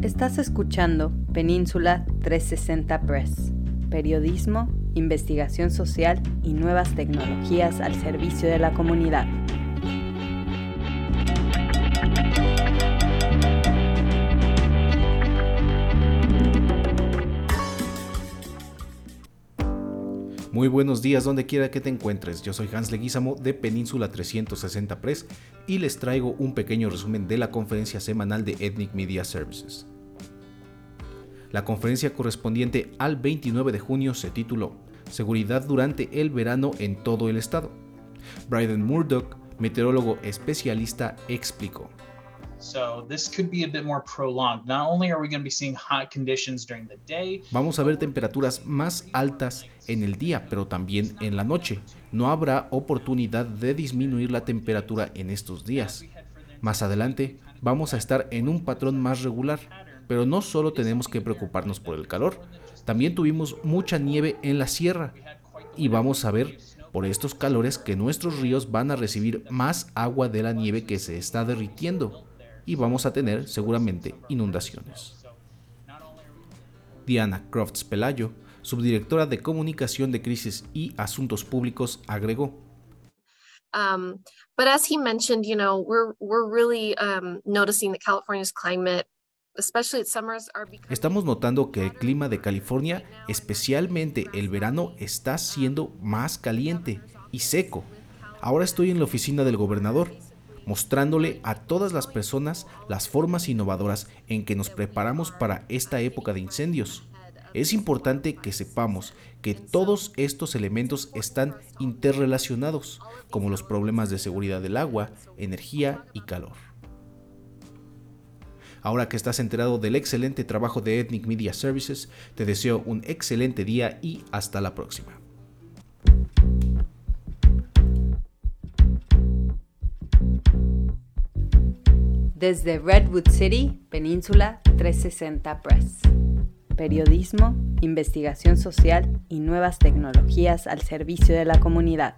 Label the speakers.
Speaker 1: Estás escuchando Península 360 Press, periodismo, investigación social y nuevas tecnologías al servicio de la comunidad.
Speaker 2: Muy buenos días donde quiera que te encuentres, yo soy Hans Leguizamo de Península 360 Press y les traigo un pequeño resumen de la conferencia semanal de Ethnic Media Services. La conferencia correspondiente al 29 de junio se tituló Seguridad durante el verano en todo el estado. Bryden Murdoch, meteorólogo especialista, explicó. Vamos a ver temperaturas más altas en el día, pero también en la noche. No habrá oportunidad de disminuir la temperatura en estos días. Más adelante vamos a estar en un patrón más regular, pero no solo tenemos que preocuparnos por el calor, también tuvimos mucha nieve en la sierra y vamos a ver por estos calores que nuestros ríos van a recibir más agua de la nieve que se está derritiendo y vamos a tener seguramente inundaciones. Diana Crofts Pelayo, subdirectora de Comunicación de Crisis y Asuntos Públicos, agregó. Um, but as he mentioned, you know, we're we're really um, noticing that California's climate Estamos notando que el clima de California, especialmente el verano, está siendo más caliente y seco. Ahora estoy en la oficina del gobernador mostrándole a todas las personas las formas innovadoras en que nos preparamos para esta época de incendios. Es importante que sepamos que todos estos elementos están interrelacionados, como los problemas de seguridad del agua, energía y calor. Ahora que estás enterado del excelente trabajo de Ethnic Media Services, te deseo un excelente día y hasta la próxima.
Speaker 1: Desde Redwood City, Península 360 Press. Periodismo, investigación social y nuevas tecnologías al servicio de la comunidad.